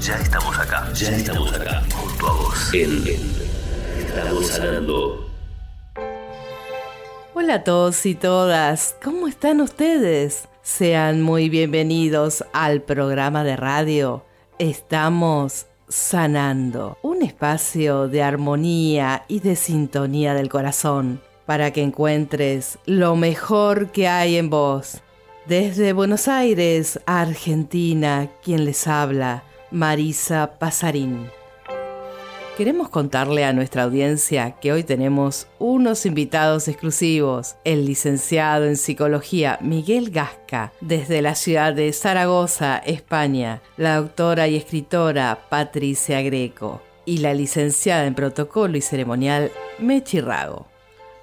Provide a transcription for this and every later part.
Ya estamos acá, ya estamos acá, junto a vos. En, Estamos sanando. Hola a todos y todas, ¿cómo están ustedes? Sean muy bienvenidos al programa de radio. Estamos sanando, un espacio de armonía y de sintonía del corazón para que encuentres lo mejor que hay en vos. Desde Buenos Aires, Argentina, quien les habla, Marisa Pasarín. Queremos contarle a nuestra audiencia que hoy tenemos unos invitados exclusivos. El licenciado en psicología Miguel Gasca, desde la ciudad de Zaragoza, España, la doctora y escritora Patricia Greco y la licenciada en protocolo y ceremonial Mechi Rago.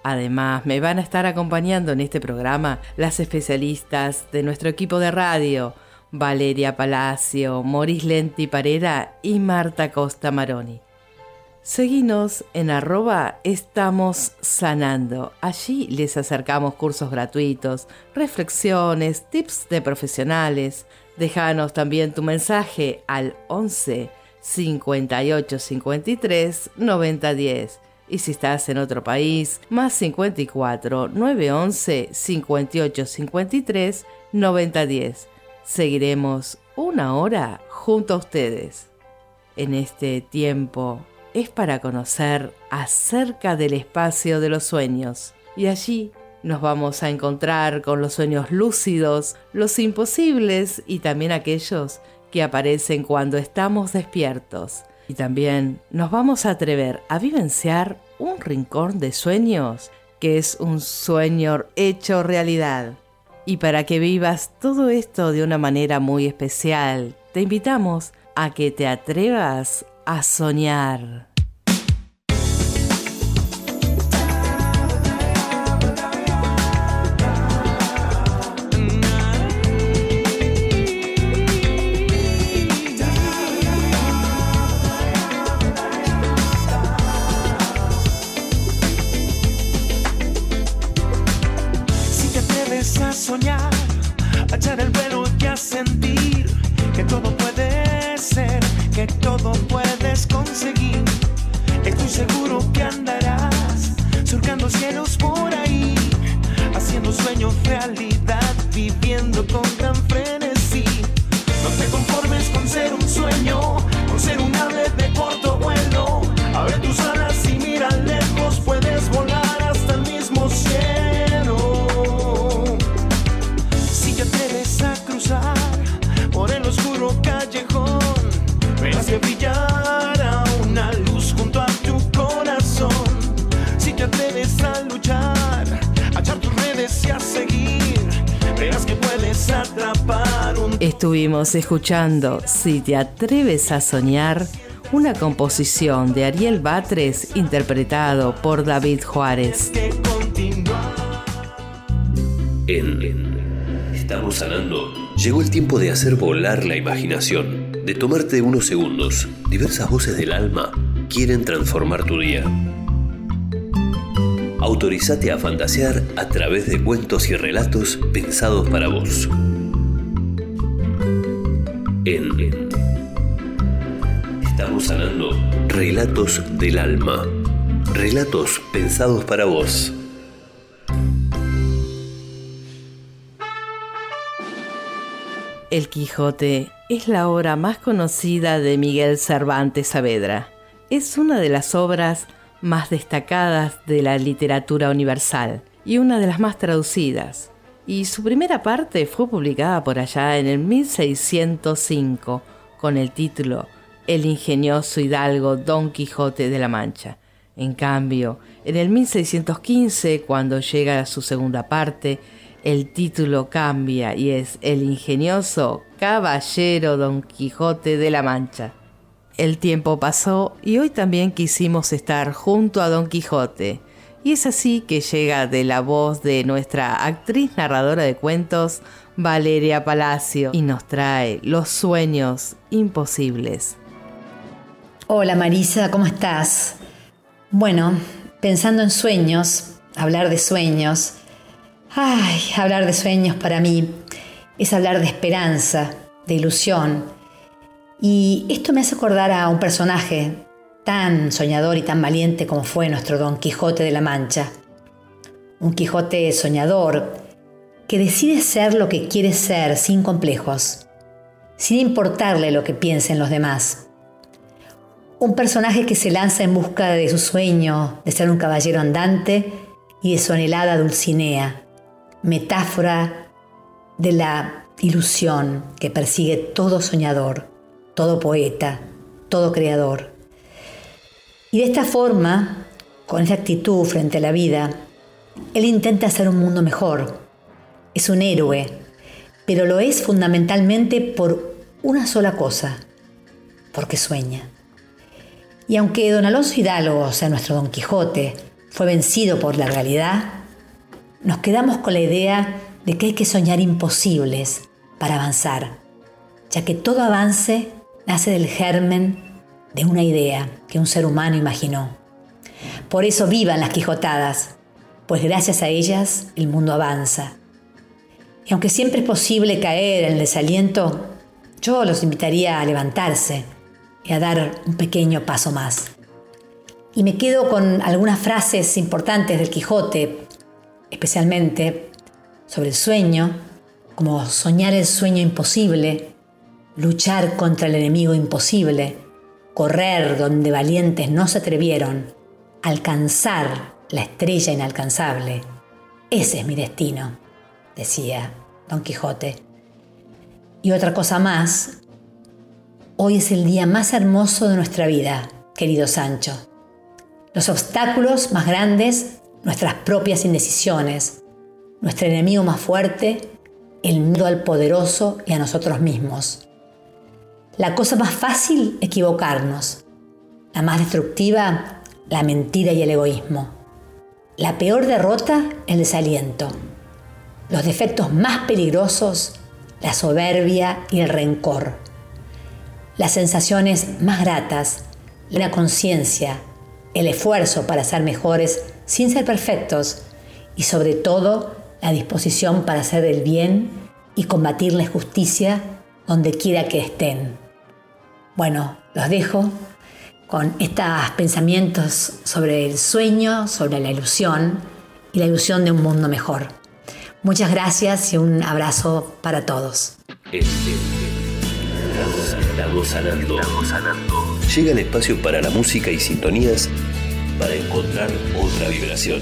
Además, me van a estar acompañando en este programa las especialistas de nuestro equipo de radio, Valeria Palacio, Moris Lenti Parera y Marta Costa Maroni. Seguinos en arroba estamos sanando. Allí les acercamos cursos gratuitos, reflexiones, tips de profesionales. Déjanos también tu mensaje al 11 58 53 90 10 y si estás en otro país, más 54 911 58 53 90 10. Seguiremos una hora junto a ustedes. En este tiempo es para conocer acerca del espacio de los sueños y allí nos vamos a encontrar con los sueños lúcidos, los imposibles y también aquellos que aparecen cuando estamos despiertos y también nos vamos a atrever a vivenciar un rincón de sueños que es un sueño hecho realidad. Y para que vivas todo esto de una manera muy especial, te invitamos a que te atrevas a soñar. Estuvimos escuchando Si te atreves a soñar, una composición de Ariel Batres interpretado por David Juárez. En Estamos sanando. Llegó el tiempo de hacer volar la imaginación, de tomarte unos segundos. Diversas voces del alma quieren transformar tu día. Autorizate a fantasear a través de cuentos y relatos pensados para vos en Estamos sanando Relatos del Alma. Relatos pensados para vos. El Quijote es la obra más conocida de Miguel Cervantes Saavedra. Es una de las obras más destacadas de la literatura universal y una de las más traducidas y su primera parte fue publicada por allá en el 1605 con el título El ingenioso hidalgo Don Quijote de la Mancha. En cambio, en el 1615, cuando llega a su segunda parte, el título cambia y es El ingenioso Caballero Don Quijote de la Mancha. El tiempo pasó y hoy también quisimos estar junto a Don Quijote. Y es así que llega de la voz de nuestra actriz narradora de cuentos, Valeria Palacio, y nos trae los sueños imposibles. Hola Marisa, ¿cómo estás? Bueno, pensando en sueños, hablar de sueños, ay, hablar de sueños para mí es hablar de esperanza, de ilusión. Y esto me hace acordar a un personaje tan soñador y tan valiente como fue nuestro Don Quijote de la Mancha. Un Quijote soñador que decide ser lo que quiere ser sin complejos, sin importarle lo que piensen los demás. Un personaje que se lanza en busca de su sueño de ser un caballero andante y de su anhelada Dulcinea, metáfora de la ilusión que persigue todo soñador, todo poeta, todo creador. Y de esta forma, con esa actitud frente a la vida, él intenta hacer un mundo mejor. Es un héroe, pero lo es fundamentalmente por una sola cosa, porque sueña. Y aunque don Alonso Hidalgo, o sea, nuestro Don Quijote, fue vencido por la realidad, nos quedamos con la idea de que hay que soñar imposibles para avanzar, ya que todo avance nace del germen de una idea que un ser humano imaginó. Por eso vivan las Quijotadas, pues gracias a ellas el mundo avanza. Y aunque siempre es posible caer en el desaliento, yo los invitaría a levantarse y a dar un pequeño paso más. Y me quedo con algunas frases importantes del Quijote, especialmente sobre el sueño, como soñar el sueño imposible, luchar contra el enemigo imposible, correr donde valientes no se atrevieron, alcanzar la estrella inalcanzable. Ese es mi destino, decía Don Quijote. Y otra cosa más Hoy es el día más hermoso de nuestra vida, querido Sancho. Los obstáculos más grandes, nuestras propias indecisiones, nuestro enemigo más fuerte, el miedo al poderoso y a nosotros mismos. La cosa más fácil, equivocarnos. La más destructiva, la mentira y el egoísmo. La peor derrota, el desaliento. Los defectos más peligrosos, la soberbia y el rencor las sensaciones más gratas, la conciencia, el esfuerzo para ser mejores sin ser perfectos y sobre todo la disposición para hacer el bien y combatir la injusticia donde quiera que estén. Bueno, los dejo con estos pensamientos sobre el sueño, sobre la ilusión y la ilusión de un mundo mejor. Muchas gracias y un abrazo para todos. Estamos sanando. sanando. Llega el espacio para la música y sintonías para encontrar otra vibración.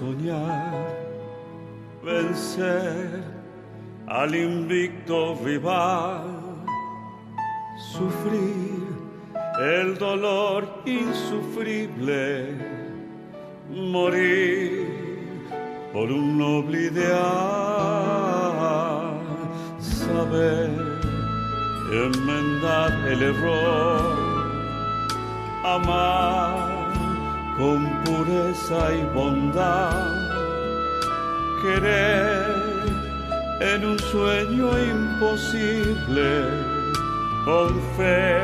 Soñar, vencer al invicto rival, sufrir el dolor insufrible, morir por un noble ideal, saber enmendar el error, amar con pureza y bondad, querer en un sueño imposible, con fe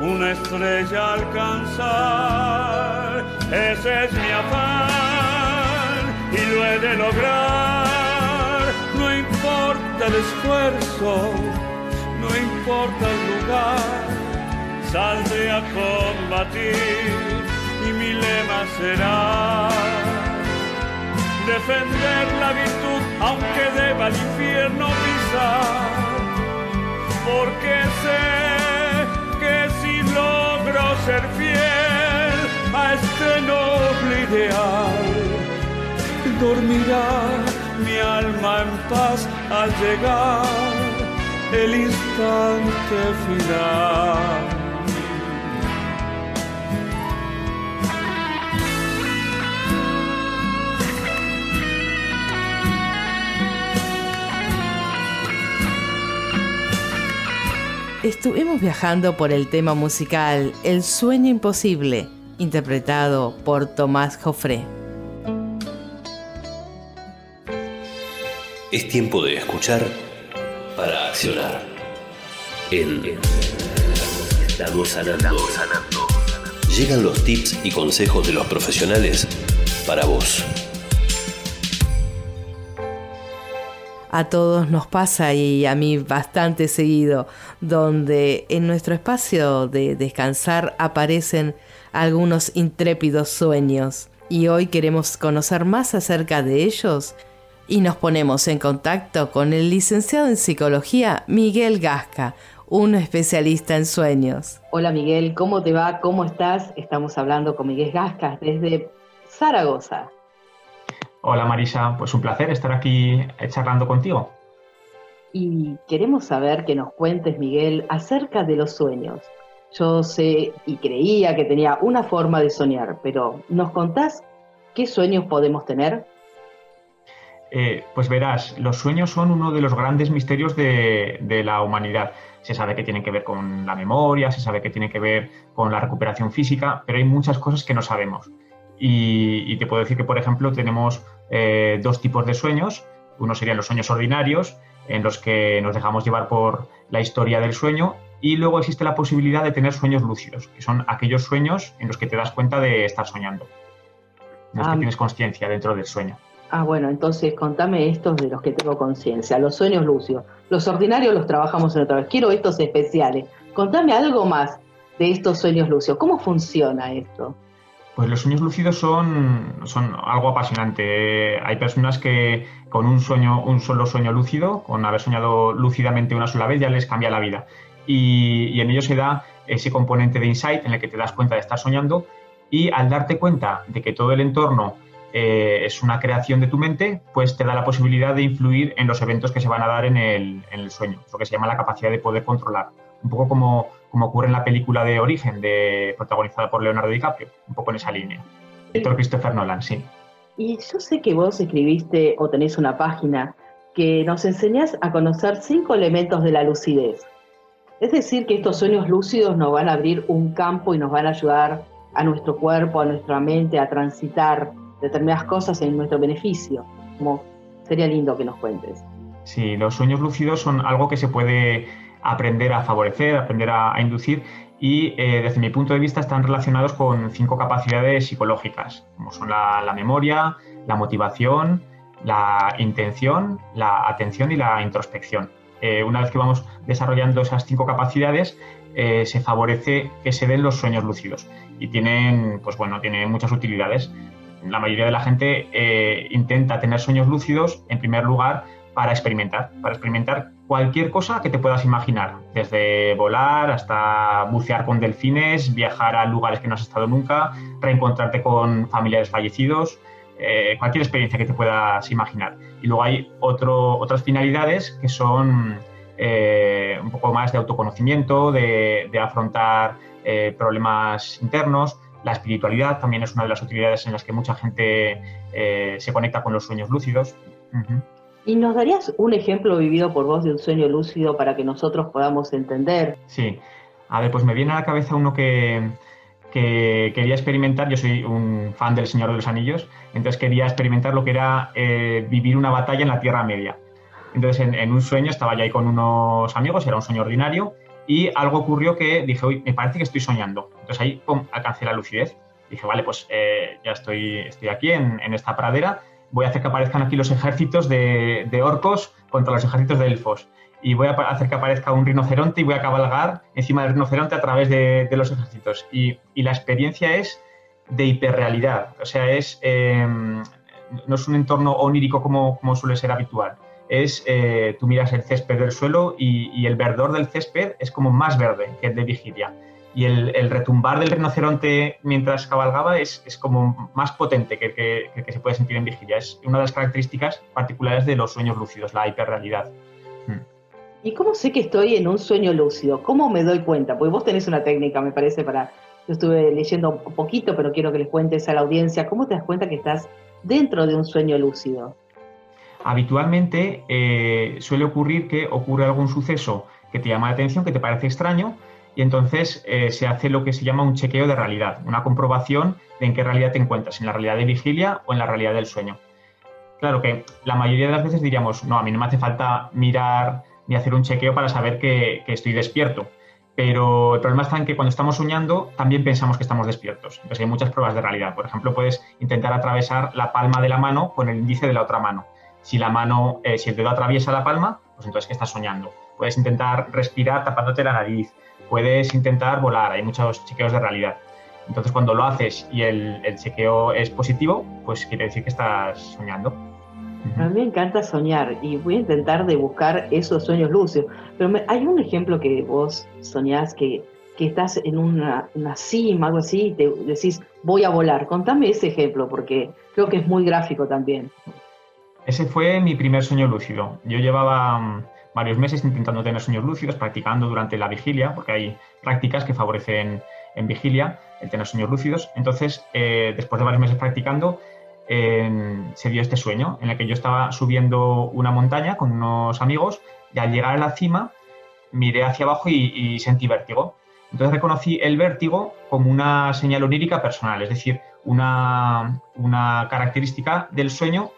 una estrella alcanzar, ese es mi afán y lo he de lograr, no importa el esfuerzo, no importa el lugar, saldré a combatir mi lema será defender la virtud aunque deba el infierno pisar, porque sé que si logro ser fiel ideal. Dormirá mi alma en paz al llegar el instante final. Estuvimos viajando por el tema musical El sueño imposible, interpretado por Tomás Joffre. Es tiempo de escuchar para accionar. En Estamos sanando. Llegan los tips y consejos de los profesionales para vos. A todos nos pasa y a mí bastante seguido, donde en nuestro espacio de descansar aparecen algunos intrépidos sueños. Y hoy queremos conocer más acerca de ellos y nos ponemos en contacto con el licenciado en psicología Miguel Gasca, un especialista en sueños. Hola Miguel, ¿cómo te va? ¿Cómo estás? Estamos hablando con Miguel Gasca desde Zaragoza. Hola Marisa, pues un placer estar aquí charlando contigo. Y queremos saber que nos cuentes, Miguel, acerca de los sueños. Yo sé y creía que tenía una forma de soñar, pero ¿nos contás qué sueños podemos tener? Eh, pues verás, los sueños son uno de los grandes misterios de, la humanidad. Se sabe que tienen que ver con la memoria, se sabe que tienen que ver con la recuperación física, pero hay muchas cosas que no sabemos. Y, te puedo decir que, por ejemplo, tenemos eh, dos tipos de sueños. Uno serían los sueños ordinarios, en los que nos dejamos llevar por la historia del sueño, y luego existe la posibilidad de tener sueños lúcidos, que son aquellos sueños en los que te das cuenta de estar soñando. No es que ah. tienes conciencia dentro del sueño. Ah, bueno, entonces contame estos de los que tengo conciencia, los sueños lúcidos. Los ordinarios los trabajamos en otra vez. Quiero estos especiales. Contame algo más de estos sueños lúcidos. ¿Cómo funciona esto? Pues los sueños lúcidos son, son algo apasionante. Hay personas que con un sueño, un solo sueño lúcido, con haber soñado lúcidamente una sola vez, ya les cambia la vida. Y, en ello se da ese componente de insight en el que te das cuenta de estar soñando y al darte cuenta de que todo el entorno eh, es una creación de tu mente, pues te da la posibilidad de influir en los eventos que se van a dar en el, en el sueño, lo que se llama la capacidad de poder controlar. Un poco como como ocurre en la película de Origen, de, protagonizada por Leonardo DiCaprio, un poco en esa línea. Director Christopher Nolan, sí. Y yo sé que vos escribiste o tenéis una página que nos enseñás a conocer cinco elementos de la lucidez. Es decir, que estos sueños lúcidos nos van a abrir un campo y nos van a ayudar a nuestro cuerpo, a nuestra mente, a transitar determinadas cosas en nuestro beneficio. Como sería lindo que nos cuentes. Sí, los sueños lúcidos son algo que se puede aprender a favorecer, aprender a, inducir y eh, desde mi punto de vista están relacionados con cinco capacidades psicológicas, como son la, memoria, la motivación, la intención, la atención y la introspección. Eh, una vez que vamos desarrollando esas cinco capacidades, eh, se favorece que se den los sueños lúcidos y tienen, pues bueno, tienen muchas utilidades. La mayoría de la gente intenta tener sueños lúcidos, en primer lugar, para experimentar, para experimentar cualquier cosa que te puedas imaginar, desde volar hasta bucear con delfines, viajar a lugares que no has estado nunca, reencontrarte con familiares fallecidos, eh, cualquier experiencia que te puedas imaginar. Y luego hay otras finalidades que son eh, un poco más de autoconocimiento, de, afrontar eh, problemas internos. La espiritualidad también es una de las utilidades en las que mucha gente se conecta con los sueños lúcidos. ¿Y nos darías un ejemplo vivido por vos de un sueño lúcido para que nosotros podamos entender? Sí. A ver, pues me viene a la cabeza uno que, quería experimentar. Yo soy un fan del Señor de los Anillos, entonces quería experimentar lo que era eh, vivir una batalla en la Tierra Media. Entonces, en, un sueño estaba ya ahí con unos amigos, era un sueño ordinario, y algo ocurrió que dije, uy, me parece que estoy soñando. Entonces ahí, pum, alcancé la lucidez. Dije, vale, pues eh, ya estoy, estoy aquí en esta pradera voy a hacer que aparezcan aquí los ejércitos de, orcos contra los ejércitos de elfos. Y voy a hacer que aparezca un rinoceronte y voy a cabalgar encima del rinoceronte a través de, los ejércitos. Y, la experiencia es de hiperrealidad. O sea, es, em, no es un entorno onírico como, como suele ser habitual. Es, eh, tú miras el césped del suelo y, y, el verdor del césped es como más verde que el de vigilia. Y el, retumbar del rinoceronte mientras cabalgaba es, como más potente que el que, se puede sentir en vigilia. Es una de las características particulares de los sueños lúcidos, la hiperrealidad. ¿Y cómo sé que estoy en un sueño lúcido? ¿Cómo me doy cuenta? Porque vos tenés una técnica, me parece, para... Yo estuve leyendo un poquito, pero quiero que les cuentes a la audiencia, ¿cómo te das cuenta que estás dentro de un sueño lúcido? Habitualmente eh, suele ocurrir que ocurre algún suceso que te llama la atención, que te parece extraño, y entonces eh, se hace lo que se llama un chequeo de realidad, una comprobación de en qué realidad te encuentras, en la realidad de vigilia o en la realidad del sueño. Claro que la mayoría de las veces diríamos, no, a mí no me hace falta mirar ni hacer un chequeo para saber que, estoy despierto. Pero el problema está en que cuando estamos soñando también pensamos que estamos despiertos. Entonces hay muchas pruebas de realidad. Por ejemplo, puedes intentar atravesar la palma de la mano con el índice de la otra mano. Si la mano, eh, si el dedo atraviesa la palma, pues entonces que estás soñando. Puedes intentar respirar tapándote la nariz puedes intentar volar, hay muchos chequeos de realidad. Entonces, cuando lo haces y el, chequeo es positivo, pues quiere decir que estás soñando. A mí me encanta soñar y voy a intentar de buscar esos sueños lúcidos. Pero hay un ejemplo que vos soñás que, que estás en una, una, cima, algo así, y te decís, voy a volar. Contame ese ejemplo porque creo que es muy gráfico también. Ese fue mi primer sueño lúcido. Yo llevaba mm, varios meses intentando tener sueños lúcidos, practicando durante la vigilia, porque hay prácticas que favorecen en vigilia el tener sueños lúcidos. Entonces, eh, después de varios meses practicando, se dio este sueño en el que yo estaba subiendo una montaña con unos amigos y al llegar a la cima miré hacia abajo y, sentí vértigo. Entonces reconocí el vértigo como una señal onírica personal, es decir, una, una característica del sueño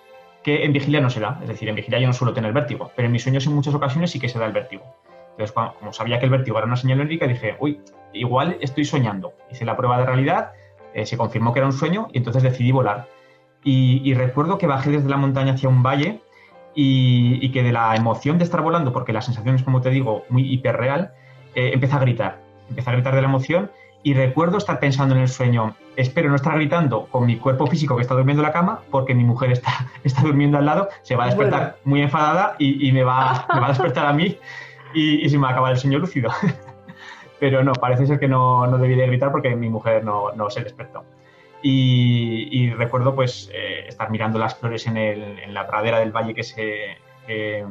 que en vigilia no se da. Es decir, en vigilia yo no suelo tener vértigo, pero en mis sueños en muchas ocasiones sí que se da el vértigo. Entonces, como sabía que el vértigo era una señal única, dije, uy, igual estoy soñando. Hice la prueba de realidad, eh, se confirmó que era un sueño y entonces decidí volar. Y, recuerdo que bajé desde la montaña hacia un valle y, que de la emoción de estar volando, porque la sensación es, como te digo, muy hiperreal, eh, empecé a gritar. Empecé a gritar de la emoción y recuerdo estar pensando en el sueño, espero no estar gritando con mi cuerpo físico que está durmiendo en la cama, porque mi mujer está, está durmiendo al lado, se va a despertar muy enfadada y, me, va, va, a despertar a mí y, se me va a acabar el sueño lúcido. Pero no, parece ser que no, no debí de gritar porque mi mujer no, no se despertó. Y, recuerdo pues eh, estar mirando las flores en, el, en, la pradera del valle que, se, que,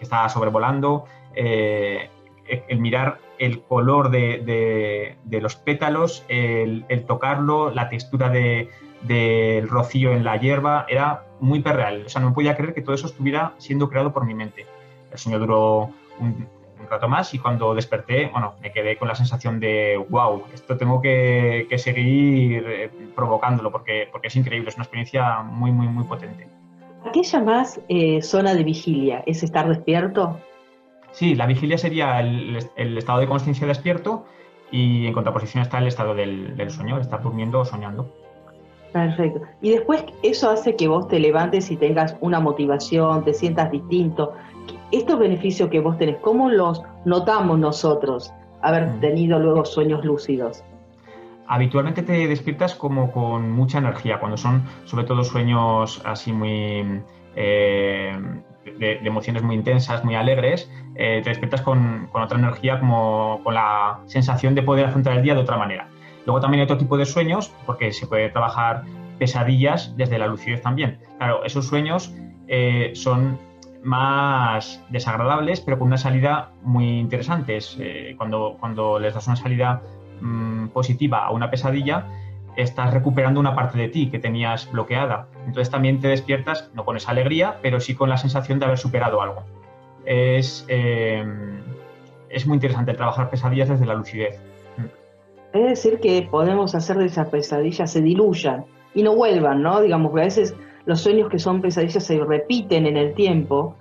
estaba sobrevolando, eh, el mirar el color de, los pétalos, el, tocarlo, la textura del rocío en la hierba, era muy perreal. O sea, no podía creer que todo eso estuviera siendo creado por mi mente. El sueño duró un, rato más y cuando desperté, bueno, me quedé con la sensación de, wow, esto tengo que, seguir eh, provocándolo porque, porque es increíble, es una experiencia muy, muy, muy potente. ¿Qué llamas eh, zona de vigilia? ¿Es estar despierto? Sí, la vigilia sería el, estado de conciencia despierto y en contraposición está el estado del, sueño, estar durmiendo o soñando. Perfecto. Y después eso hace que vos te levantes y tengas una motivación, te sientas distinto. Estos beneficios que vos tenés, ¿cómo los notamos nosotros haber mm. tenido luego sueños lúcidos? Habitualmente te despiertas como con mucha energía, cuando son sobre todo sueños así muy eh, de, emociones muy intensas, muy alegres, eh, te despiertas con, otra energía, como con la sensación de poder afrontar el día de otra manera. Luego también hay otro tipo de sueños, porque se puede trabajar pesadillas desde la lucidez también. Claro, esos sueños eh, son más desagradables, pero con una salida muy interesante. Eh, cuando, cuando les das una salida mm, positiva a una pesadilla, estás recuperando una parte de ti que tenías bloqueada. Entonces también te despiertas, no con esa alegría, pero sí con la sensación de haber superado algo. Es, eh, es muy interesante trabajar pesadillas desde la lucidez. Es decir, que podemos hacer de esas pesadillas se diluyan y no vuelvan, ¿no? Digamos que a veces los sueños que son pesadillas se repiten en el tiempo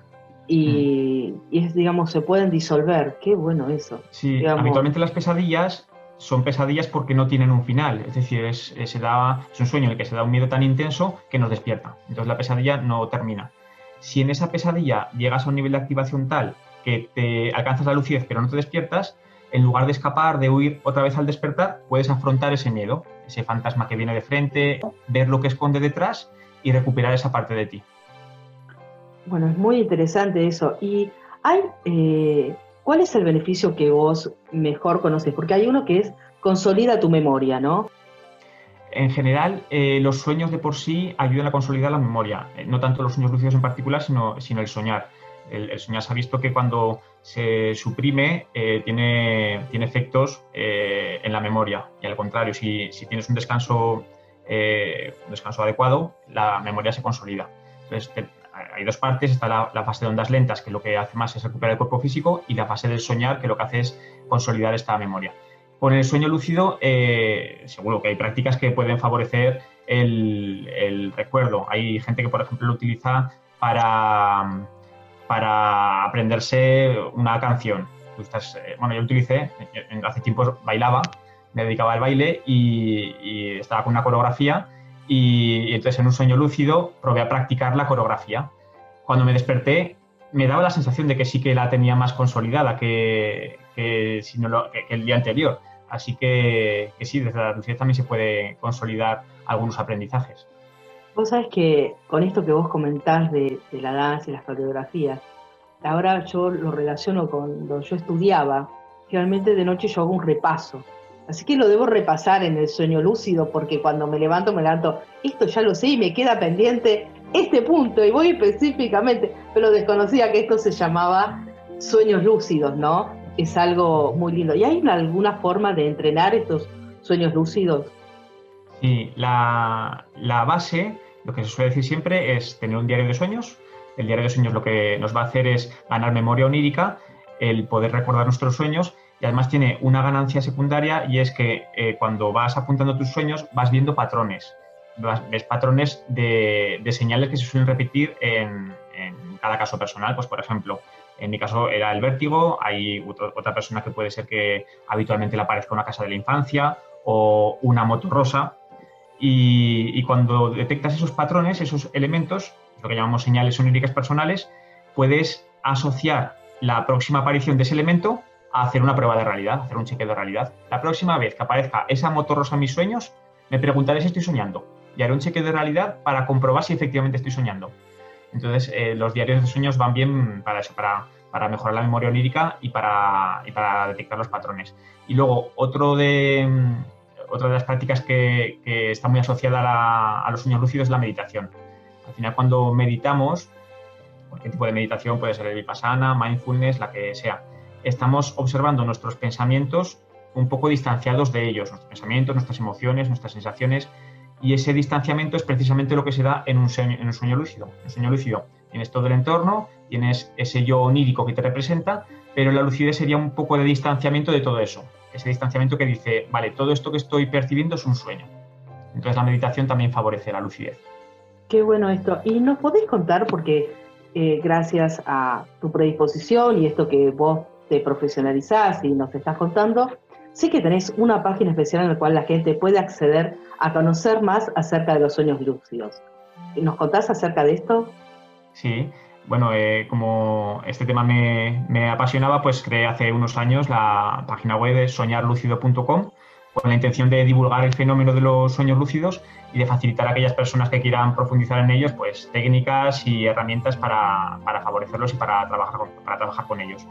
y, mm. es, digamos, se pueden disolver. Qué bueno eso. Sí, habitualmente las pesadillas son pesadillas porque no tienen un final, es decir, es, se da, es un sueño en el que se da un miedo tan intenso que nos despierta. Entonces la pesadilla no termina. Si en esa pesadilla llegas a un nivel de activación tal que te alcanzas la lucidez pero no te despiertas, en lugar de escapar, de huir otra vez al despertar, puedes afrontar ese miedo, ese fantasma que viene de frente, ver lo que esconde detrás y recuperar esa parte de ti. Bueno, es muy interesante eso. Y hay eh, ¿Cuál es el beneficio que vos mejor conoces? Porque hay uno que es consolida tu memoria, ¿no? En general, eh, los sueños de por sí ayudan a consolidar la memoria, eh, no tanto los sueños lúcidos en particular, sino, sino el soñar. El, soñar se ha visto que cuando se suprime eh, tiene, tiene efectos en la memoria y al contrario, si, si tienes un descanso, un descanso adecuado, la memoria se consolida. Entonces, hay dos partes, está la, fase de ondas lentas, que lo que hace más es recuperar el cuerpo físico, y la fase del soñar, que lo que hace es consolidar esta memoria. Con el sueño lúcido, eh, seguro que hay prácticas que pueden favorecer el, recuerdo. Hay gente que, por ejemplo, lo utiliza para, para aprenderse una canción. Eh, bueno, yo utilicé, hace tiempo bailaba, me dedicaba al baile y, y estaba con una coreografía y, entonces en un sueño lúcido probé a practicar la coreografía. Cuando me desperté me daba la sensación de que sí que la tenía más consolidada que, que, el día anterior. Así que, sí, desde la lucidez también se puede consolidar algunos aprendizajes. Vos sabés que con esto que vos comentás de, de la danza y las coreografías, ahora yo lo relaciono con cuando yo estudiaba. Realmente de noche yo hago un repaso Así que lo debo repasar en el sueño lúcido porque cuando me levanto me levanto, esto ya lo sé y me queda pendiente este punto y voy específicamente, pero desconocía que esto se llamaba sueños lúcidos, ¿no? Es algo muy lindo. ¿Y hay alguna forma de entrenar estos sueños lúcidos? Sí, la, la base, lo que se suele decir siempre es tener un diario de sueños. El diario de sueños lo que nos va a hacer es ganar memoria onírica, el poder recordar nuestros sueños y además tiene una ganancia secundaria y es que eh, cuando vas apuntando tus sueños vas viendo patrones. ves patrones de, señales que se suelen repetir en, cada caso personal. Pues, por ejemplo, en mi caso era el vértigo, hay otra persona que puede ser que habitualmente le aparezca una casa de la infancia o una moto rosa. Y, y cuando detectas esos patrones, esos elementos, lo que llamamos señales oníricas personales, puedes asociar la próxima aparición de ese elemento a hacer una prueba de realidad, hacer un cheque de realidad. La próxima vez que aparezca esa moto rosa en mis sueños, me preguntaré si estoy soñando y haré un cheque de realidad para comprobar si efectivamente estoy soñando. Entonces, eh, los diarios de sueños van bien para eso, para, para mejorar la memoria onírica y para, y para detectar los patrones. Y luego, otro de, mm, otra de las prácticas que, que está muy asociada a, los sueños lúcidos es la meditación. Al final, cuando meditamos, cualquier tipo de meditación puede ser el vipassana, mindfulness, la que sea, estamos observando nuestros pensamientos un poco distanciados de ellos, nuestros pensamientos, nuestras emociones, nuestras sensaciones, y ese distanciamiento es precisamente lo que se da en un sueño, en un sueño lúcido. En un sueño lúcido tienes todo el entorno, tienes ese yo onírico que te representa, pero la lucidez sería un poco de distanciamiento de todo eso. Ese distanciamiento que dice, vale, todo esto que estoy percibiendo es un sueño. Entonces la meditación también favorece la lucidez. Qué bueno esto. ¿Y nos podéis contar, porque eh, gracias a tu predisposición y esto que vos te profesionalizás y nos estás contando, sé que tenés una página especial en la cual la gente puede acceder a conocer más acerca de los sueños lúcidos. ¿Nos contás acerca de esto? Sí, bueno, eh, como este tema me, me, apasionaba, pues creé hace unos años la página web de soñarlucido.com con la intención de divulgar el fenómeno de los sueños lúcidos y de facilitar a aquellas personas que quieran profundizar en ellos, pues técnicas y herramientas para, para favorecerlos y para trabajar para trabajar con ellos.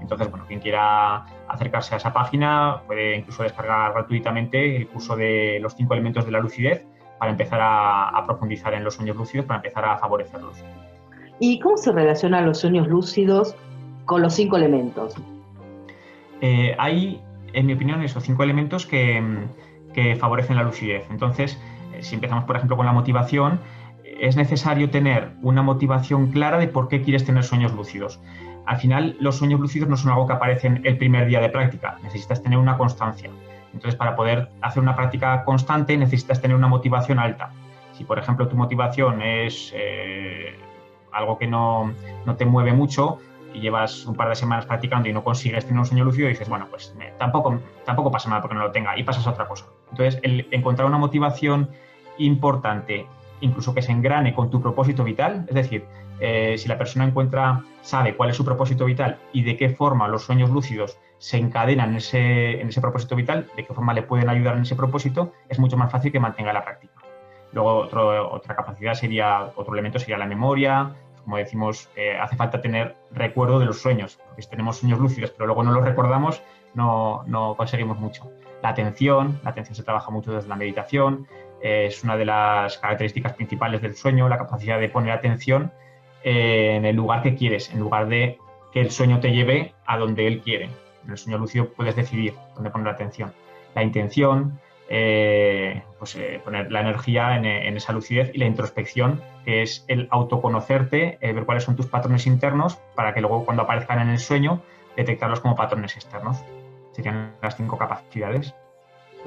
Entonces, bueno, quien quiera acercarse a esa página puede incluso descargar gratuitamente el curso de los cinco elementos de la lucidez para empezar a, profundizar en los sueños lúcidos, para empezar a favorecerlos. ¿Y cómo se relacionan los sueños lúcidos con los cinco elementos? Eh, hay, en mi opinión, esos cinco elementos que, que favorecen la lucidez. Entonces, eh, si empezamos, por ejemplo, con la motivación, es necesario tener una motivación clara de por qué quieres tener sueños lúcidos al final los sueños lúcidos no son algo que aparecen el primer día de práctica, necesitas tener una constancia. Entonces, para poder hacer una práctica constante necesitas tener una motivación alta. Si, por ejemplo, tu motivación es eh, algo que no, te mueve mucho y llevas un par de semanas practicando y no consigues tener un sueño lúcido, dices, bueno, pues eh, tampoco, tampoco pasa nada porque no lo tenga y pasas a otra cosa. Entonces, encontrar una motivación importante, incluso que se engrane con tu propósito vital, es decir, eh, si la persona encuentra, sabe cuál es su propósito vital y de qué forma los sueños lúcidos se encadenan en ese, en ese propósito vital, de qué forma le pueden ayudar en ese propósito, es mucho más fácil que mantenga la práctica. Luego otra capacidad sería, otro elemento sería la memoria, como decimos, eh, hace falta tener recuerdo de los sueños, porque si tenemos sueños lúcidos pero luego no los recordamos, no, no conseguimos mucho. La atención, la atención se trabaja mucho desde la meditación, eh, es una de las características principales del sueño, la capacidad de poner atención en el lugar que quieres, en lugar de que el sueño te lleve a donde él quiere. En el sueño lúcido puedes decidir dónde poner atención. La intención, eh, pues, eh, poner la energía en, esa lucidez y la introspección, que es el autoconocerte, ver cuáles son tus patrones internos para que luego cuando aparezcan en el sueño detectarlos como patrones externos. Serían las cinco capacidades.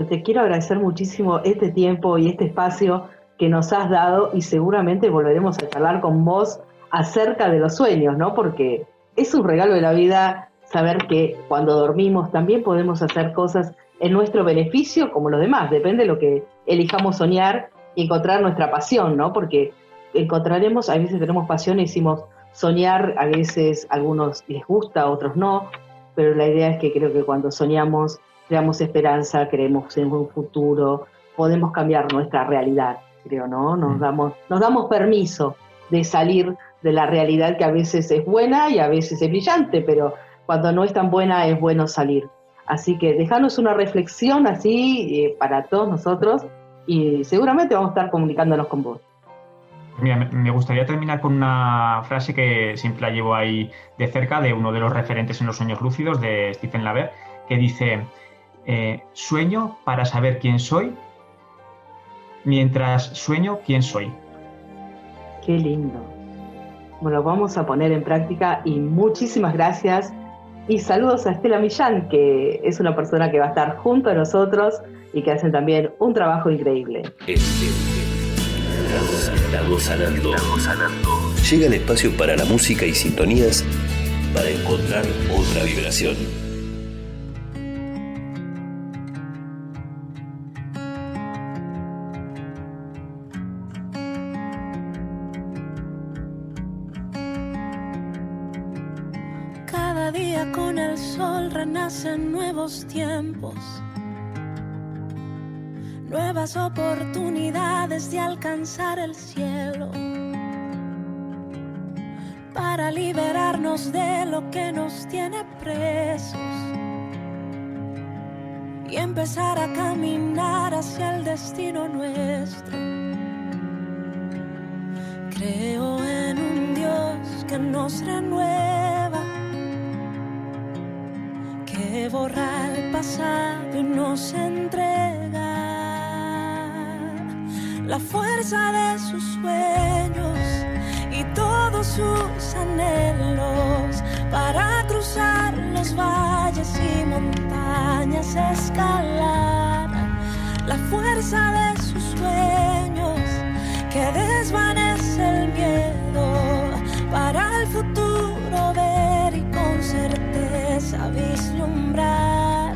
Te quiero agradecer muchísimo este tiempo y este espacio que nos has dado y seguramente volveremos a charlar con vos acerca de los sueños, ¿no? Porque es un regalo de la vida saber que cuando dormimos también podemos hacer cosas en nuestro beneficio como los demás, depende de lo que elijamos soñar y encontrar nuestra pasión, ¿no? Porque encontraremos, a veces tenemos pasión y decimos soñar, a veces a algunos les gusta, a otros no, pero la idea es que creo que cuando soñamos creamos esperanza, creemos en un futuro, podemos cambiar nuestra realidad, creo, ¿no? Nos mm. damos, nos damos permiso de salir de la realidad que a veces es buena y a veces es brillante, pero cuando no es tan buena es bueno salir. Así que dejanos una reflexión así eh, para todos nosotros y seguramente vamos a estar comunicándonos con vos. Mira, me gustaría terminar con una frase que siempre la llevo ahí de cerca de uno de los referentes en los sueños lúcidos de Stephen Laver, que dice, eh, sueño para saber quién soy mientras sueño quién soy. Qué lindo. Bueno, vamos a poner en práctica y muchísimas gracias y saludos a Estela Millán, que es una persona que va a estar junto a nosotros y que hacen también un trabajo increíble. Llega el espacio para la música y sintonías para encontrar otra vibración. Tiempos, nuevas oportunidades de alcanzar el cielo, para liberarnos de lo que nos tiene presos y empezar a caminar hacia el destino nuestro. Creo en un Dios que nos renueva borra el pasado y nos entrega la fuerza de sus sueños y todos sus anhelos para cruzar los valles y montañas, escalar. La fuerza de sus sueños que desvanece el miedo para el futuro certeza vislumbrar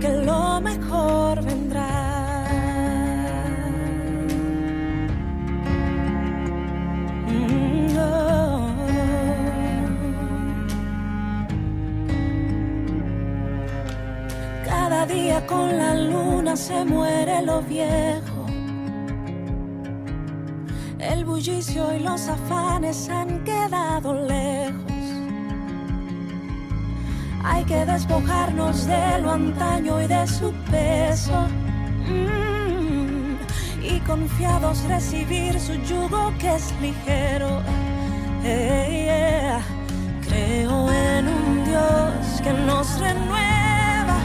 que lo mejor vendrá. Mm, Cada día con la luna se muere lo viejo el bullicio y los afanes han quedado lejos. Hay que despojarnos de lo antaño y de su peso. Mm, y confiados recibir su yugo que es ligero. Creo en un Dios que nos renueva,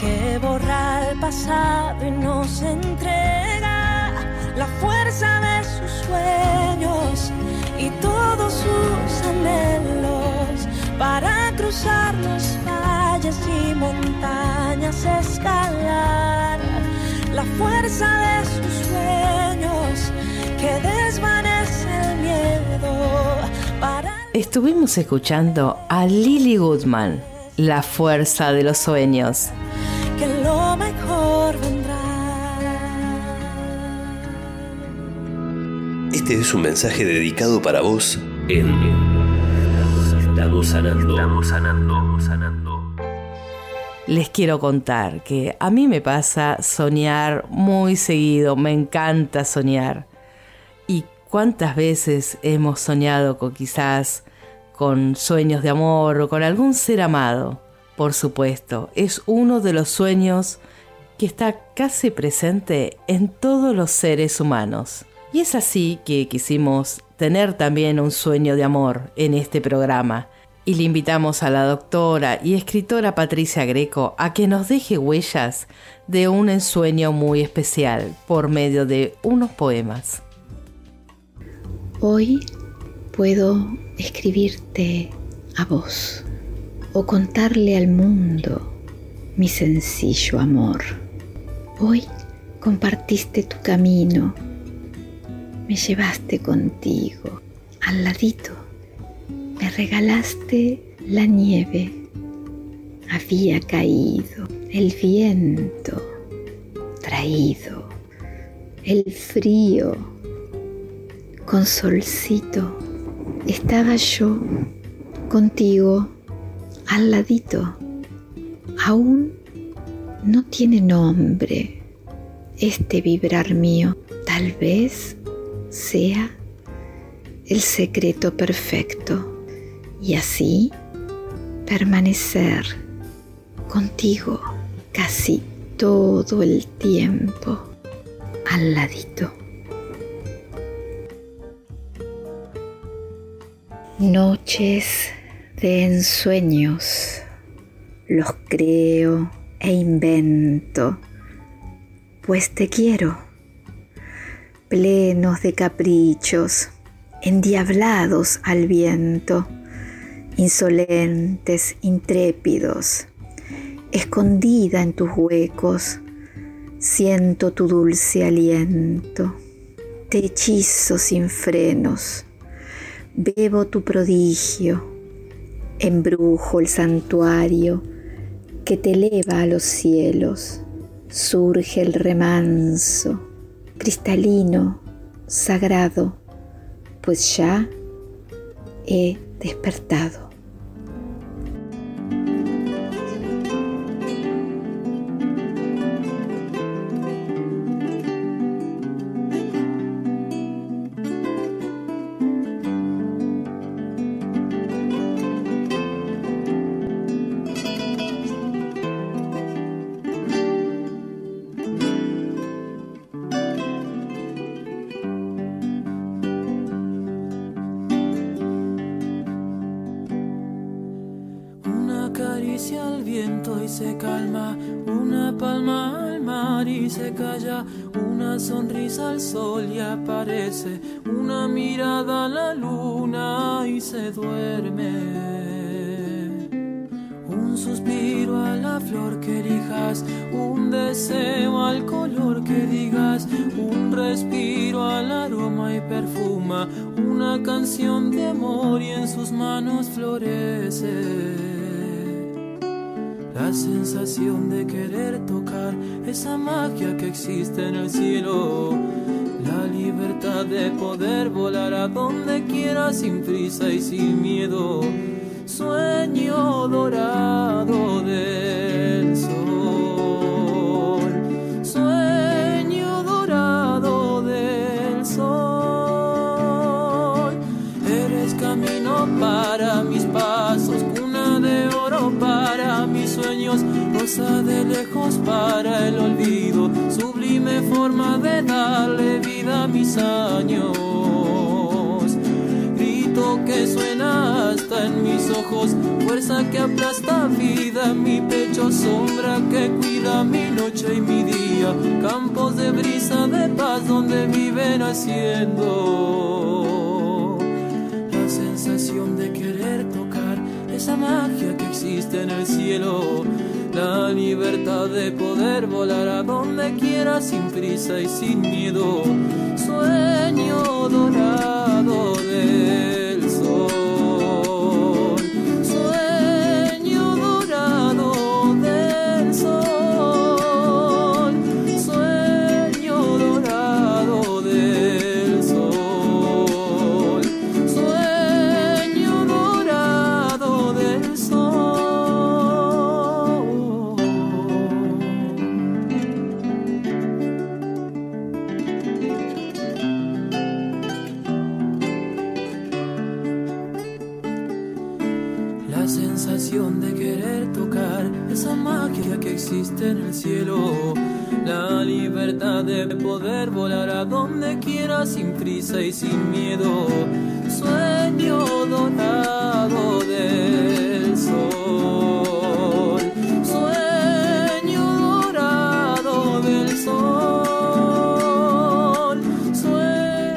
que borra el pasado y nos entrega la fuerza de sus sueños y todos sus anhelos para cruzar los valles y montañas, escalar la fuerza de sus sueños que desvanece el miedo para... Estuvimos escuchando a Lily Goodman, La fuerza de los sueños. Que lo mejor vendrá. Este es un mensaje dedicado para vos en Estamos sanando, estamos sanando, sanando. Les quiero contar que a mí me pasa soñar muy seguido, me encanta soñar. Y ¿Cuántas veces hemos soñado con quizás con sueños de amor o con algún ser amado? Por supuesto, es uno de los sueños que está casi presente en todos los seres humanos. Y es así que quisimos tener también un sueño de amor en este programa. Y le invitamos a la doctora y escritora Patricia Greco a que nos deje huellas de un ensueño muy especial por medio de unos poemas. Hoy puedo escribirte a vos o contarle al mundo mi sencillo amor. Hoy compartiste tu camino, me llevaste contigo al ladito, me regalaste la nieve, había caído el viento, traído el frío con solcito, estaba yo contigo al ladito. Aún no tiene nombre este vibrar mío. Tal vez sea el secreto perfecto y así permanecer contigo casi todo el tiempo al ladito. Noches de ensueños los creo e invento, pues te quiero, plenos de caprichos, endiablados al viento, insolentes, intrépidos, escondida en tus huecos, siento tu dulce aliento, te hechizo sin frenos Bebo tu prodigio, embrujo el santuario que te eleva a los cielos. Surge el remanso, cristalino, sagrado, pues ya he despertado. Magia que existe en el cielo. La libertad de poder volar a donde quiera sin prisa y sin sueños de lejos para el olvido, sublime forma de darle vida a mis años. Grito que suena hasta en mis ojos, fuerza que aplasta vida en mi pecho, sombra que cuida mi noche y mi día, campos de brisa de paz donde viven haciendo esa magia que existe en el cielo la libertad de poder volar a donde quiera sin prisa y sin miedo. Sueño dorado del sin prisa y sin miedo. Sueño dorado del sol. Sueño dorado del sol.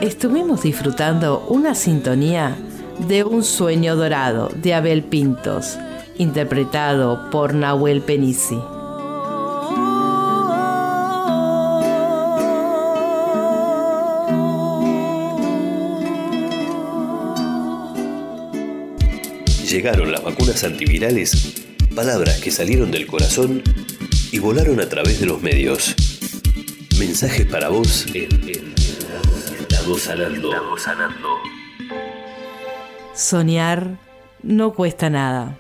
Estuvimos disfrutando una sintonía de Un sueño dorado de Abel Pintos, interpretado por Nahuel Penisi. Llegaron las vacunas antivirales, palabras que salieron del corazón y volaron a través de los medios. Mensajes para vos en, en, Estamos sanando. Estamos sanando. Soñar no cuesta nada,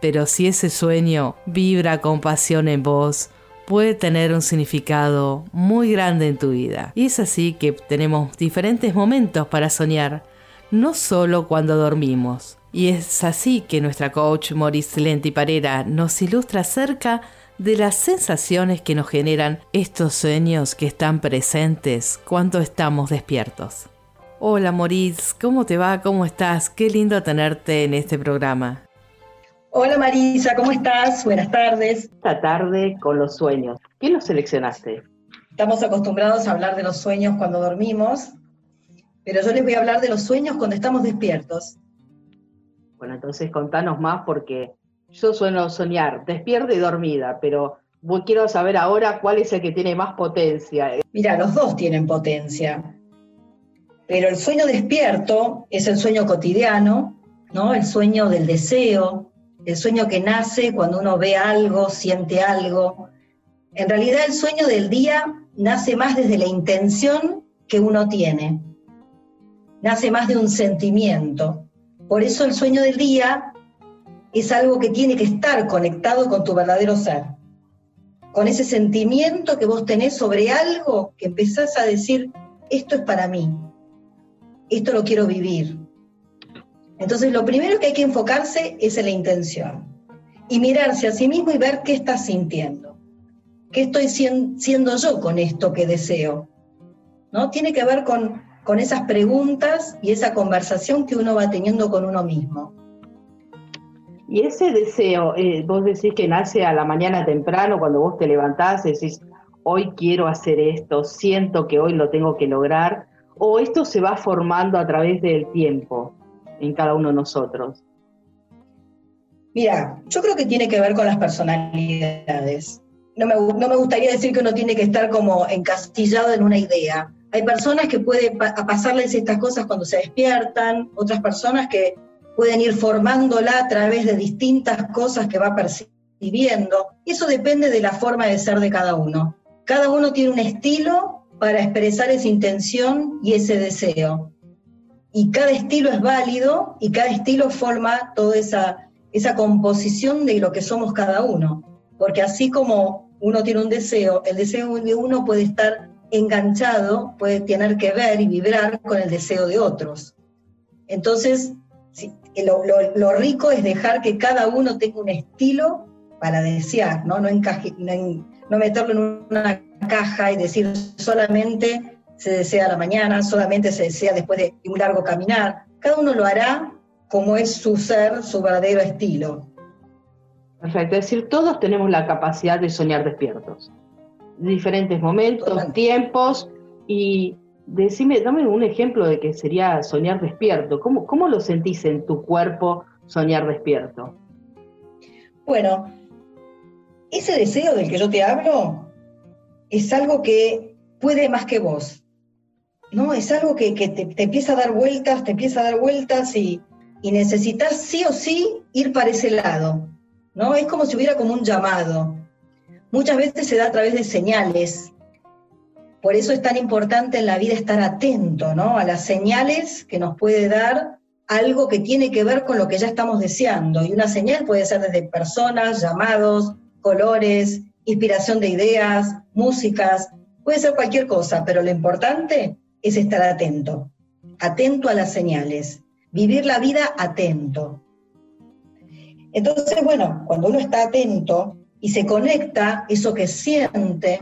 pero si ese sueño vibra con pasión en vos, puede tener un significado muy grande en tu vida. Y es así que tenemos diferentes momentos para soñar, no solo cuando dormimos. Y es así que nuestra coach Maurice Lenti Parera nos ilustra acerca de las sensaciones que nos generan estos sueños que están presentes cuando estamos despiertos. Hola Moritz, ¿cómo te va? ¿Cómo estás? Qué lindo tenerte en este programa. Hola Marisa, ¿cómo estás? Buenas tardes. Esta tarde con los sueños. ¿Qué los seleccionaste? Estamos acostumbrados a hablar de los sueños cuando dormimos, pero yo les voy a hablar de los sueños cuando estamos despiertos. Bueno, entonces contanos más porque yo suelo soñar despierta y dormida, pero quiero saber ahora cuál es el que tiene más potencia. Mira, los dos tienen potencia. Pero el sueño despierto es el sueño cotidiano, ¿no? El sueño del deseo, el sueño que nace cuando uno ve algo, siente algo. En realidad el sueño del día nace más desde la intención que uno tiene. Nace más de un sentimiento. Por eso el sueño del día es algo que tiene que estar conectado con tu verdadero ser. Con ese sentimiento que vos tenés sobre algo que empezás a decir, esto es para mí, esto lo quiero vivir. Entonces lo primero que hay que enfocarse es en la intención y mirarse a sí mismo y ver qué estás sintiendo. ¿Qué estoy siendo yo con esto que deseo? ¿No? Tiene que ver con, con esas preguntas y esa conversación que uno va teniendo con uno mismo. Y ese deseo, eh, vos decís que nace a la mañana temprano, cuando vos te levantás y decís, hoy quiero hacer esto, siento que hoy lo tengo que lograr, o esto se va formando a través del tiempo en cada uno de nosotros? Mira, yo creo que tiene que ver con las personalidades. No me, no me gustaría decir que uno tiene que estar como encastillado en una idea. Hay personas que pueden pasarles estas cosas cuando se despiertan, otras personas que pueden ir formándola a través de distintas cosas que va percibiendo. Eso depende de la forma de ser de cada uno. Cada uno tiene un estilo para expresar esa intención y ese deseo. Y cada estilo es válido y cada estilo forma toda esa, esa composición de lo que somos cada uno. Porque así como uno tiene un deseo, el deseo de uno puede estar enganchado, puede tener que ver y vibrar con el deseo de otros. Entonces, lo, rico es dejar que cada uno tenga un estilo para desear, no, no, no meterlo en una caja y decir solamente se desea la mañana, solamente se desea después de un largo caminar. Cada uno lo hará como es su ser, su verdadero estilo. Perfecto, es decir, todos tenemos la capacidad de soñar despiertos. Diferentes momentos, tiempos, y decime, dame un ejemplo de que sería soñar despierto. ¿Cómo, ¿Cómo lo sentís en tu cuerpo soñar despierto? Bueno, ese deseo del que yo te hablo es algo que puede más que vos. ¿no? Es algo que, te, empieza a dar vueltas, te empieza a dar vueltas y, necesitas sí o sí ir para ese lado. ¿no? Es como si hubiera como un llamado. Muchas veces se da a través de señales. Por eso es tan importante en la vida estar atento ¿no? a las señales que nos puede dar algo que tiene que ver con lo que ya estamos deseando. Y una señal puede ser desde personas, llamados, colores, inspiración de ideas, músicas, puede ser cualquier cosa, pero lo importante es estar atento, atento a las señales, vivir la vida atento. Entonces, bueno, cuando uno está atento y se conecta eso que siente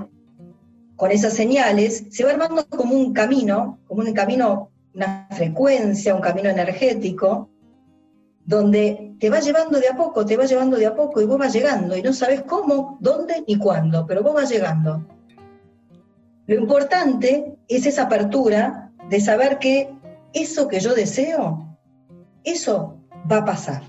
con esas señales, se va armando como un camino, como un camino, una frecuencia, un camino energético, donde te va llevando de a poco, te va llevando de a poco y vos vas llegando y no sabes cómo, dónde ni cuándo, pero vos vas llegando. Lo importante es esa apertura de saber que eso que yo deseo, eso va a pasar.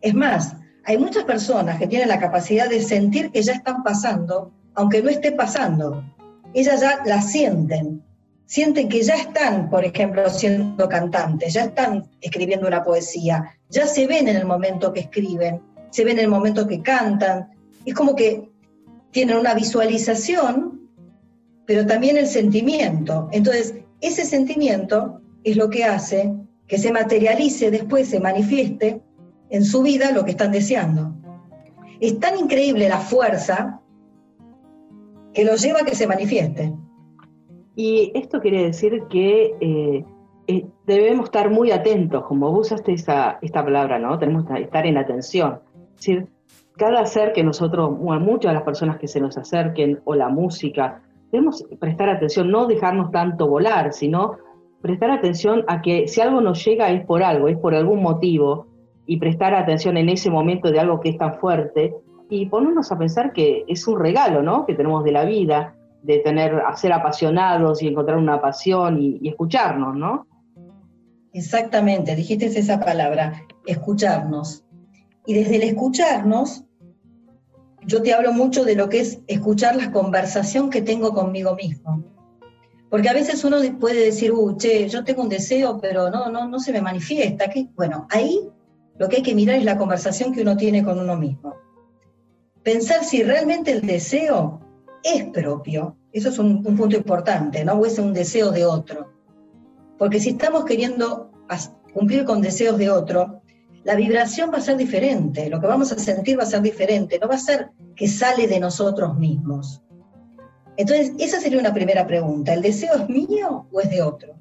Es más, hay muchas personas que tienen la capacidad de sentir que ya están pasando, aunque no esté pasando. Ellas ya la sienten. Sienten que ya están, por ejemplo, siendo cantantes, ya están escribiendo una poesía, ya se ven en el momento que escriben, se ven en el momento que cantan. Es como que tienen una visualización, pero también el sentimiento. Entonces, ese sentimiento es lo que hace que se materialice después, se manifieste en su vida lo que están deseando. Es tan increíble la fuerza que lo lleva a que se manifieste. Y esto quiere decir que eh, eh, debemos estar muy atentos, como vos usaste esa, esta palabra, ¿no? Tenemos que estar en atención. Es decir, cada ser que nosotros, bueno, muchas de las personas que se nos acerquen, o la música, debemos prestar atención, no dejarnos tanto volar, sino prestar atención a que si algo nos llega es por algo, es por algún motivo, y prestar atención en ese momento de algo que es tan fuerte y ponernos a pensar que es un regalo, ¿no? Que tenemos de la vida, de tener, a ser apasionados y encontrar una pasión y, y escucharnos, ¿no? Exactamente, dijiste esa palabra, escucharnos. Y desde el escucharnos, yo te hablo mucho de lo que es escuchar la conversación que tengo conmigo mismo. Porque a veces uno puede decir, uh, che, yo tengo un deseo, pero no, no, no se me manifiesta. ¿Qué? Bueno, ahí lo que hay que mirar es la conversación que uno tiene con uno mismo. Pensar si realmente el deseo es propio, eso es un, punto importante, ¿no? O es un deseo de otro. Porque si estamos queriendo cumplir con deseos de otro, la vibración va a ser diferente, lo que vamos a sentir va a ser diferente, no va a ser que sale de nosotros mismos. Entonces, esa sería una primera pregunta, ¿el deseo es mío o es de otro?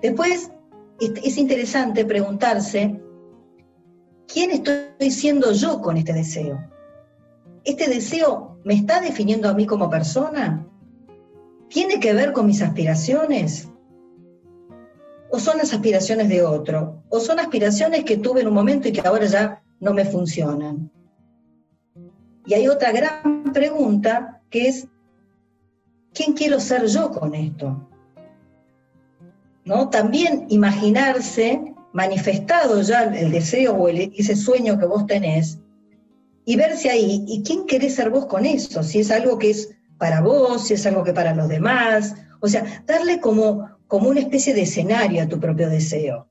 Después, es interesante preguntarse, ¿quién estoy siendo yo con este deseo? ¿Este deseo me está definiendo a mí como persona? ¿Tiene que ver con mis aspiraciones? ¿O son las aspiraciones de otro? ¿O son aspiraciones que tuve en un momento y que ahora ya no me funcionan? Y hay otra gran pregunta que es, ¿quién quiero ser yo con esto? También imaginarse manifestado ya el deseo o ese sueño que vos tenés y verse ahí, ¿y quién querés ser vos con eso? Si es algo que es para vos, si es algo que para los demás, o sea, darle como, como una especie de escenario a tu propio deseo.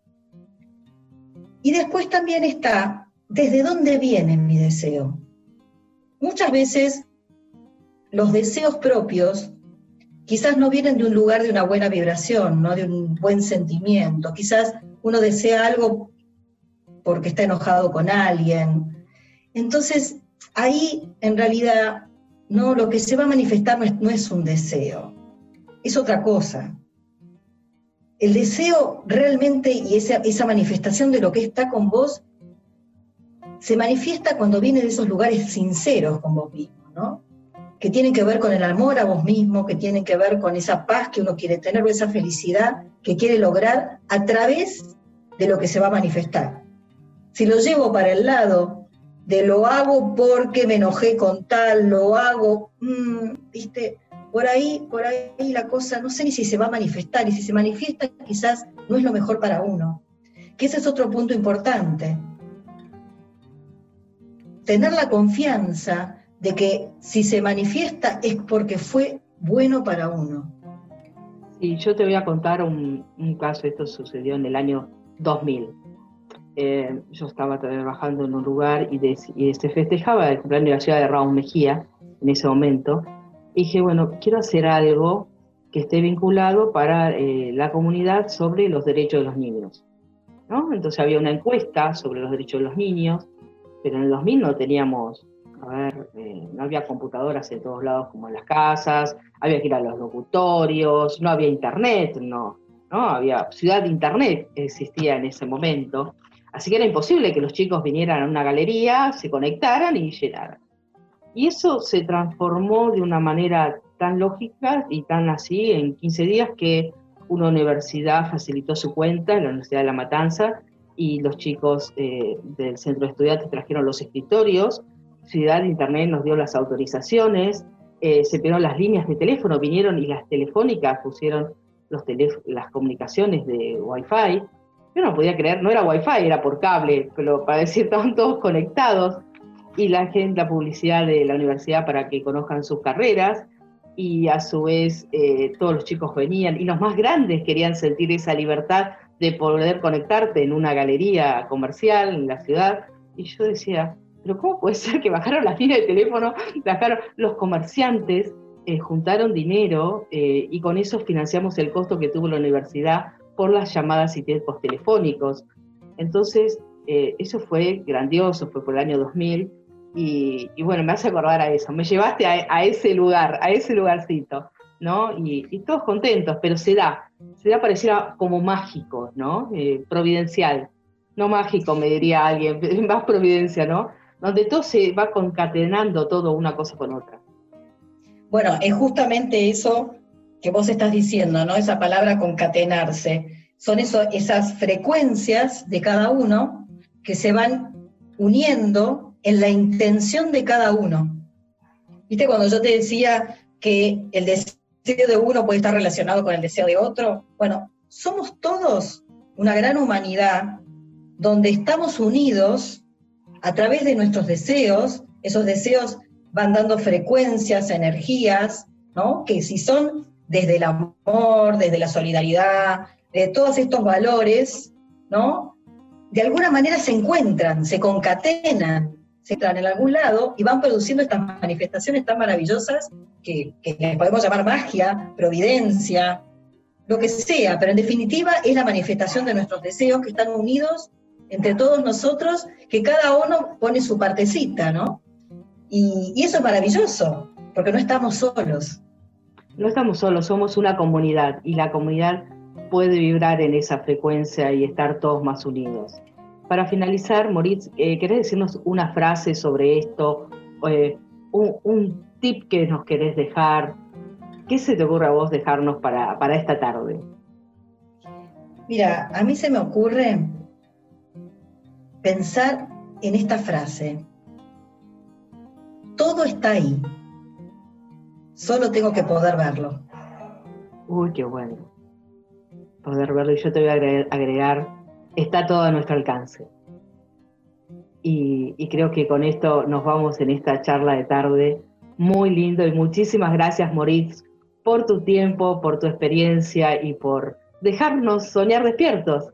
Y después también está, ¿desde dónde viene mi deseo? Muchas veces los deseos propios quizás no vienen de un lugar de una buena vibración, ¿no? de un buen sentimiento. Quizás uno desea algo porque está enojado con alguien. Entonces, ahí en realidad no, lo que se va a manifestar no es, un deseo, es otra cosa. El deseo realmente y esa, esa manifestación de lo que está con vos se manifiesta cuando viene de esos lugares sinceros con vos mismo, ¿no? Que tienen que ver con el amor a vos mismo, que tienen que ver con esa paz que uno quiere tener o esa felicidad que quiere lograr a través de lo que se va a manifestar. Si lo llevo para el lado de lo hago porque me enojé con tal, lo hago, mm, viste, por ahí, por ahí la cosa, no sé ni si se va a manifestar, y si se manifiesta quizás no es lo mejor para uno. Que ese es otro punto importante. Tener la confianza de que si se manifiesta es porque fue bueno para uno. Y yo te voy a contar un, caso, esto sucedió en el año 2000. Eh, yo estaba trabajando en un lugar y, se festejaba el cumpleaños de la ciudad de Raúl Mejía en ese momento. Dije, bueno, quiero hacer algo que esté vinculado para eh, la comunidad sobre los derechos de los niños. ¿no? Entonces había una encuesta sobre los derechos de los niños, pero en el 2000 no teníamos a ver, eh, no había computadoras en todos lados como en las casas, había que ir a los locutorios, no había internet, no, no había ciudad de internet existía en ese momento. Así que era imposible que los chicos vinieran a una galería, se conectaran y llenaran. Y eso se transformó de una manera tan lógica y tan así en 15 días que una universidad facilitó su cuenta, la Universidad de La Matanza, y los chicos eh, del centro de estudiantes trajeron los escritorios, Ciudad Internet nos dio las autorizaciones, eh, se pidieron las líneas de teléfono, vinieron y las telefónicas pusieron los las comunicaciones de Wi-Fi. Yo no podía creer, no era Wi-Fi, era por cable, pero para decir, estaban todos conectados. Y la gente, la publicidad de la universidad para que conozcan sus carreras, y a su vez eh, todos los chicos venían, y los más grandes querían sentir esa libertad de poder conectarte en una galería comercial en la ciudad. Y yo decía, pero ¿cómo puede ser que bajaron las líneas de teléfono, bajaron los comerciantes, eh, juntaron dinero eh, y con eso financiamos el costo que tuvo la universidad por las llamadas y tiempos telefónicos. Entonces, eh, eso fue grandioso, fue por el año 2000 y, bueno, me hace acordar a eso, me llevaste a, ese lugar, a ese lugarcito, ¿no? Y, y, todos contentos, pero se da, se da pareciera como mágico, ¿no? providencial, no mágico, me diría alguien, más providencia, ¿no? Donde todo se va concatenando todo una cosa con otra. Bueno, es justamente eso que vos estás diciendo, ¿no? Esa palabra concatenarse. Son eso, esas frecuencias de cada uno que se van uniendo en la intención de cada uno. ¿Viste cuando yo te decía que el deseo de uno puede estar relacionado con el deseo de otro? Bueno, somos todos una gran humanidad donde estamos unidos a través de nuestros deseos, esos deseos van dando frecuencias, energías, ¿no? Que si son desde el amor, desde la solidaridad, de todos estos valores, ¿no? De alguna manera se encuentran, se concatenan, se entran en algún lado y van produciendo estas manifestaciones tan maravillosas que, que podemos llamar magia, providencia, lo que sea, pero en definitiva es la manifestación de nuestros deseos que están unidos entre todos nosotros, que cada uno pone su partecita, ¿no? Y, eso es maravilloso, porque no estamos solos. No estamos solos, somos una comunidad y la comunidad puede vibrar en esa frecuencia y estar todos más unidos. Para finalizar, Moritz, eh, ¿querés decirnos una frase sobre esto? Eh, un, tip que nos querés dejar? ¿Qué se te ocurre a vos dejarnos para, para esta tarde? Mira, a mí se me ocurre pensar en esta frase. Todo está ahí. Solo tengo que poder verlo. Uy, qué bueno. Poder verlo. Y yo te voy a agregar, está todo a nuestro alcance. Y, y creo que con esto nos vamos en esta charla de tarde. Muy lindo y muchísimas gracias, Moritz, por tu tiempo, por tu experiencia y por dejarnos soñar despiertos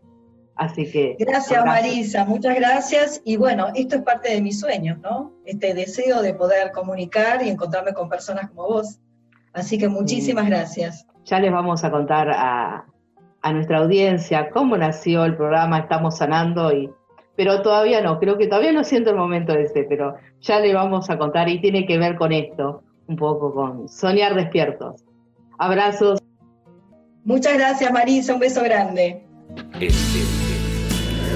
Así que. Gracias, Marisa, muchas gracias. Y bueno, esto es parte de mis sueños, ¿no? Este deseo de poder comunicar y encontrarme con personas como vos. Así que muchísimas gracias. Ya les vamos a contar a, nuestra audiencia cómo nació el programa Estamos Sanando, y, pero todavía no, creo que todavía no siento el momento ese, pero ya le vamos a contar y tiene que ver con esto, un poco con soñar despiertos. Abrazos. Muchas gracias, Marisa, un beso grande.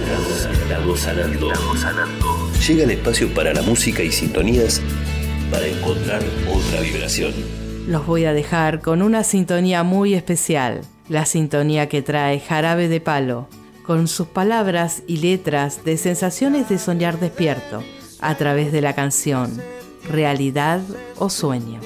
Estamos sanando. sanando. Llega el espacio para la música y sintonías para encontrar otra vibración. Los voy a dejar con una sintonía muy especial, la sintonía que trae Jarabe de Palo, con sus palabras y letras de sensaciones de soñar despierto a través de la canción Realidad o Sueño.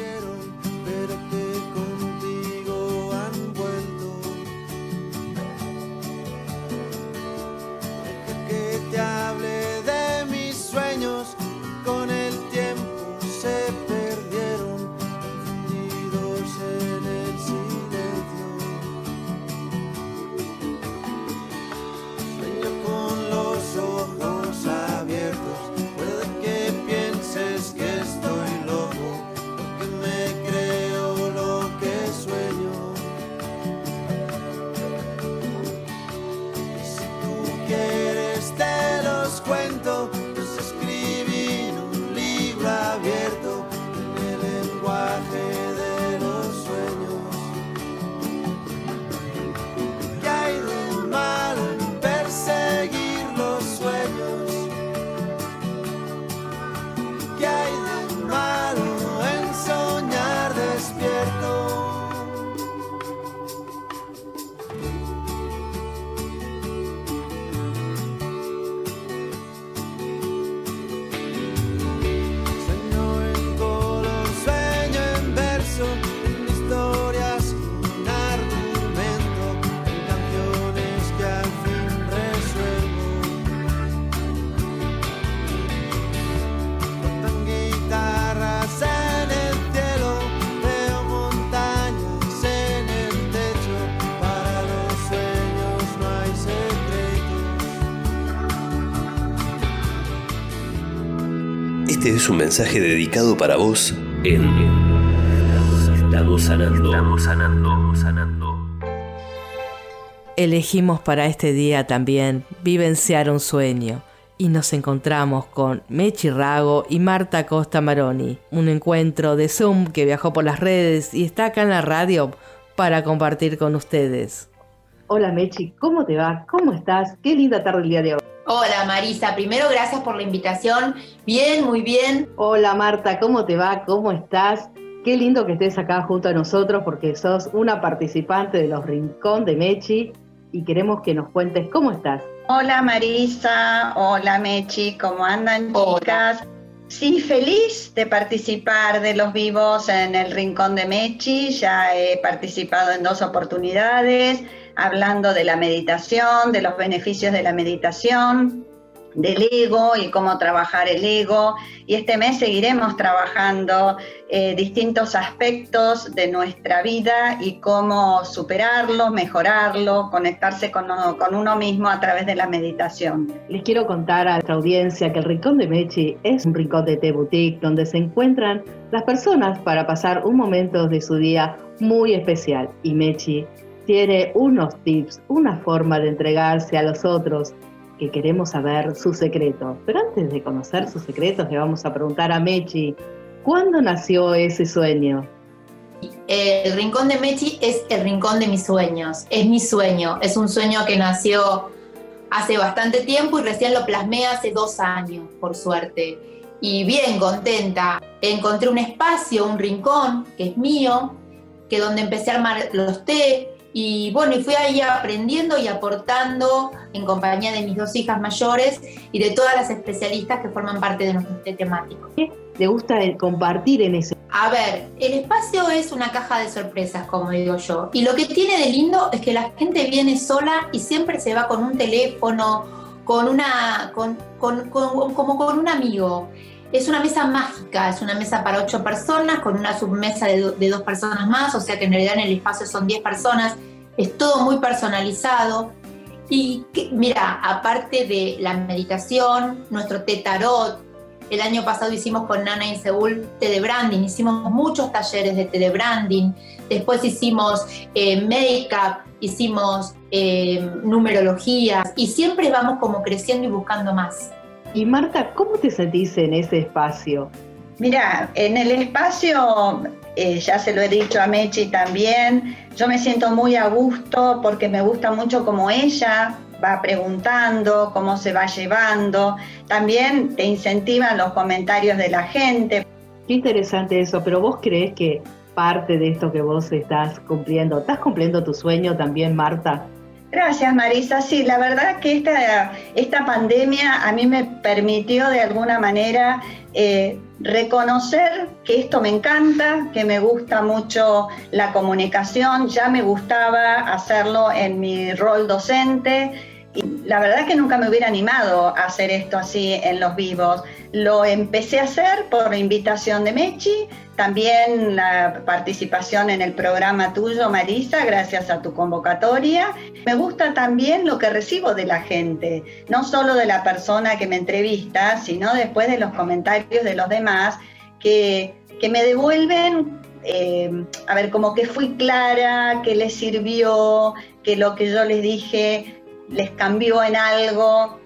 Este es un mensaje dedicado para vos en Estamos sanando, estamos sanando, sanando. Elegimos para este día también vivenciar un sueño y nos encontramos con Mechi Rago y Marta Costa Maroni, un encuentro de Zoom que viajó por las redes y está acá en la radio para compartir con ustedes. Hola Mechi, ¿cómo te va? ¿Cómo estás? Qué linda tarde el día de hoy. Hola Marisa, primero gracias por la invitación. Bien, muy bien. Hola Marta, ¿cómo te va? ¿Cómo estás? Qué lindo que estés acá junto a nosotros porque sos una participante de los Rincón de Mechi y queremos que nos cuentes cómo estás. Hola Marisa, hola Mechi, ¿cómo andan chicas? Sí, feliz de participar de los vivos en el Rincón de Mechi, ya he participado en dos oportunidades, hablando de la meditación, de los beneficios de la meditación, del ego y cómo trabajar el ego. Y este mes seguiremos trabajando eh, distintos aspectos de nuestra vida y cómo superarlo, mejorarlo, conectarse con, con, uno mismo a través de la meditación. Les quiero contar a nuestra audiencia que el Rincón de Mechi es un rincón de té boutique donde se encuentran las personas para pasar un momento de su día muy especial. Y Mechi tiene unos tips, una forma de entregarse a los otros que queremos saber su secreto. Pero antes de conocer sus secretos, le vamos a preguntar a Mechi, ¿cuándo nació ese sueño? El rincón de Mechi es el rincón de mis sueños, es mi sueño, es un sueño que nació hace bastante tiempo y recién lo plasmé hace dos años, por suerte. Y bien contenta, encontré un espacio, un rincón que es mío, que donde empecé a armar los té, y bueno, y fui ahí aprendiendo y aportando en compañía de mis dos hijas mayores y de todas las especialistas que forman parte de nuestro temático. ¿Qué te gusta compartir en ese? A ver, el espacio es una caja de sorpresas, como digo yo. Y lo que tiene de lindo es que la gente viene sola y siempre se va con un teléfono, con una, con, con, como con un amigo. Es una mesa mágica, es una mesa para ocho personas, con una submesa de, de dos personas más, o sea que en realidad en el espacio son diez personas. Es todo muy personalizado. Y mira, aparte de la meditación, nuestro té tarot, el año pasado hicimos con Nana y Seúl té de branding, hicimos muchos talleres de té de branding, después hicimos eh, make-up, hicimos eh, numerología y siempre vamos como creciendo y buscando más. Y Marta, ¿cómo te sentís en ese espacio? Mira, en el espacio, eh, ya se lo he dicho a Mechi también, yo me siento muy a gusto porque me gusta mucho como ella va preguntando, cómo se va llevando. También te incentivan los comentarios de la gente. Qué interesante eso, pero vos crees que parte de esto que vos estás cumpliendo, ¿estás cumpliendo tu sueño también, Marta? Gracias, Marisa. Sí, la verdad que esta, esta pandemia a mí me permitió de alguna manera eh, reconocer que esto me encanta, que me gusta mucho la comunicación, ya me gustaba hacerlo en mi rol docente la verdad que nunca me hubiera animado a hacer esto así en los vivos. Lo empecé a hacer por invitación de Mechi, también la participación en el programa tuyo, Marisa, gracias a tu convocatoria. Me gusta también lo que recibo de la gente, no solo de la persona que me entrevista, sino después de los comentarios de los demás que, que me devuelven eh, a ver, como que fui clara, que les sirvió, que lo que yo les dije les cambió en algo?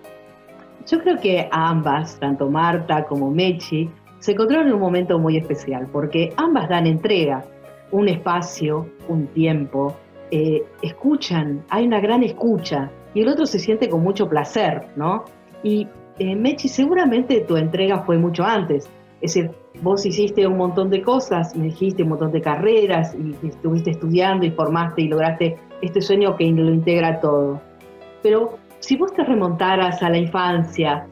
Yo creo que ambas, tanto Marta como Mechi, se encontraron en un momento muy especial, porque ambas dan entrega, un espacio, un tiempo, eh, escuchan, hay una gran escucha, y el otro se siente con mucho placer, ¿no? Y eh, Mechi, seguramente tu entrega fue mucho antes, es decir, vos hiciste un montón de cosas, me dijiste un montón de carreras, y estuviste estudiando y formaste y lograste este sueño que lo integra todo. Pero si vos te remontaras a la infancia,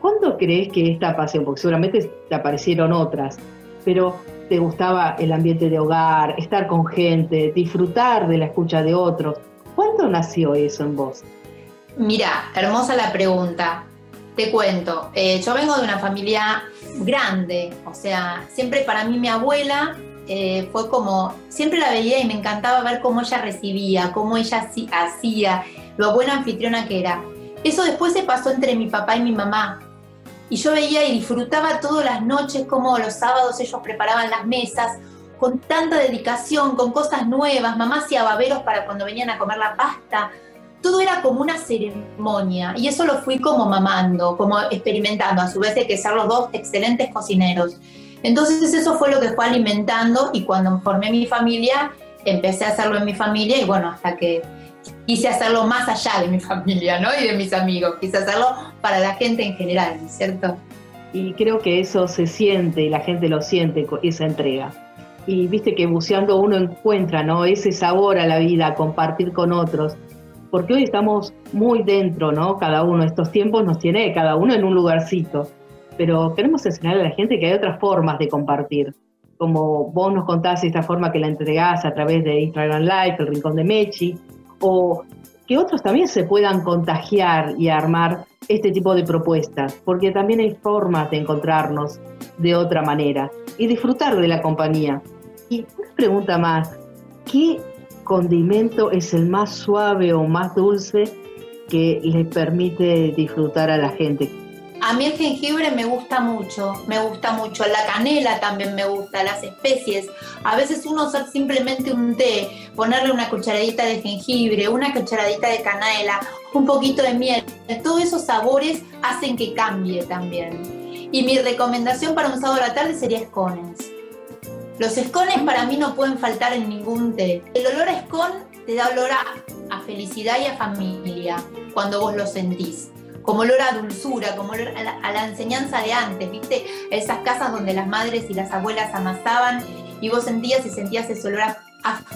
¿cuándo crees que esta pasión, porque seguramente te aparecieron otras, pero te gustaba el ambiente de hogar, estar con gente, disfrutar de la escucha de otros, ¿cuándo nació eso en vos? Mira, hermosa la pregunta. Te cuento, eh, yo vengo de una familia grande, o sea, siempre para mí mi abuela eh, fue como, siempre la veía y me encantaba ver cómo ella recibía, cómo ella hacía, lo buena anfitriona que era. Eso después se pasó entre mi papá y mi mamá. y yo veía y disfrutaba todas las noches como los sábados ellos preparaban las mesas con tanta dedicación, con cosas nuevas, mamá hacía baberos para cuando venían a comer la pasta, todo era como una ceremonia y eso lo fui como mamando, como experimentando, a su vez de que ser los dos excelentes cocineros. Entonces eso fue lo que fue alimentando y cuando formé mi familia, empecé a hacerlo en mi familia y bueno, hasta que quise hacerlo más allá de mi familia, ¿no? Y de mis amigos, quise hacerlo para la gente en general, ¿cierto? Y creo que eso se siente la gente lo siente, esa entrega. Y viste que buceando uno encuentra, ¿no? Ese sabor a la vida, compartir con otros. Porque hoy estamos muy dentro, ¿no? Cada uno, estos tiempos nos tiene cada uno en un lugarcito. Pero queremos enseñarle a la gente que hay otras formas de compartir. Como vos nos contás esta forma que la entregás a través de Instagram Live, el Rincón de Mechi, o que otros también se puedan contagiar y armar este tipo de propuestas, porque también hay formas de encontrarnos de otra manera y disfrutar de la compañía. Y una pregunta más, ¿qué condimento es el más suave o más dulce que le permite disfrutar a la gente? A mí el jengibre me gusta mucho, me gusta mucho. La canela también me gusta, las especies. A veces uno usar simplemente un té, ponerle una cucharadita de jengibre, una cucharadita de canela, un poquito de miel. Todos esos sabores hacen que cambie también. Y mi recomendación para un sábado a la tarde sería escones. Los escones para mí no pueden faltar en ningún té. El olor a escon te da olor a, a felicidad y a familia cuando vos lo sentís como olor a dulzura, como olor a la, enseñanza de antes, ¿viste? Esas casas donde las madres y las abuelas amasaban y vos sentías y sentías ese olor a,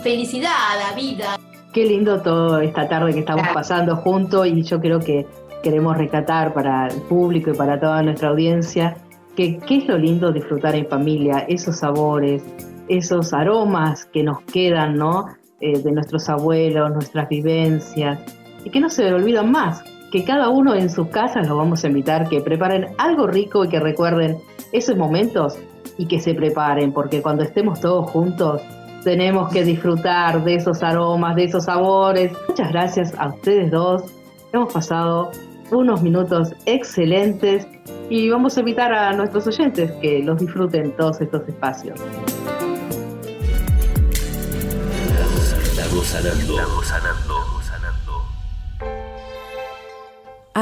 felicidad, a vida. Qué lindo todo esta tarde que estamos pasando juntos y yo creo que queremos rescatar para el público y para toda nuestra audiencia que qué es lo lindo disfrutar en familia, esos sabores, esos aromas que nos quedan, ¿no? Eh, de nuestros abuelos, nuestras vivencias y que no se olvidan más, que cada uno en sus casas los vamos a invitar que preparen algo rico y que recuerden esos momentos y que se preparen, porque cuando estemos todos juntos tenemos que disfrutar de esos aromas, de esos sabores. Muchas gracias a ustedes dos. Hemos pasado unos minutos excelentes y vamos a invitar a nuestros oyentes que los disfruten todos estos espacios. Estamos.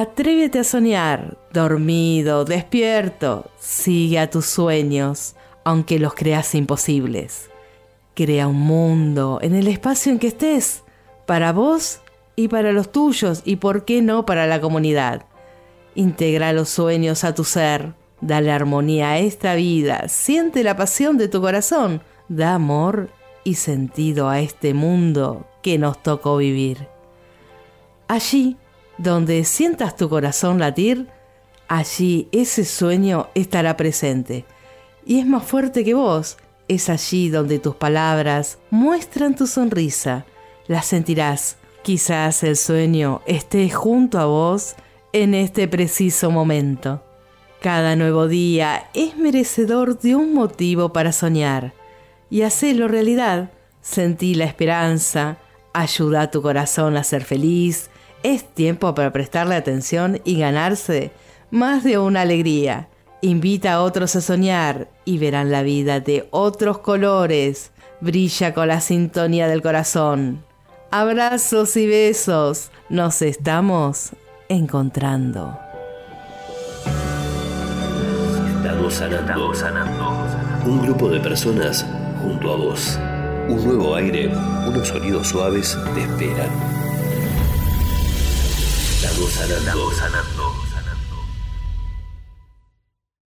Atrévete a soñar, dormido, despierto. Sigue a tus sueños, aunque los creas imposibles. Crea un mundo en el espacio en que estés, para vos y para los tuyos, y por qué no para la comunidad. Integra los sueños a tu ser, dale armonía a esta vida, siente la pasión de tu corazón, da amor y sentido a este mundo que nos tocó vivir. Allí, donde sientas tu corazón latir, allí ese sueño estará presente. Y es más fuerte que vos. Es allí donde tus palabras muestran tu sonrisa. La sentirás. Quizás el sueño esté junto a vos en este preciso momento. Cada nuevo día es merecedor de un motivo para soñar. Y hacelo realidad. Sentí la esperanza. Ayuda a tu corazón a ser feliz es tiempo para prestarle atención y ganarse más de una alegría. Invita a otros a soñar y verán la vida de otros colores. Brilla con la sintonía del corazón. Abrazos y besos. Nos estamos encontrando. Estamos sanando. Un grupo de personas junto a vos. Un nuevo aire, unos sonidos suaves te esperan. La sanando, sanando.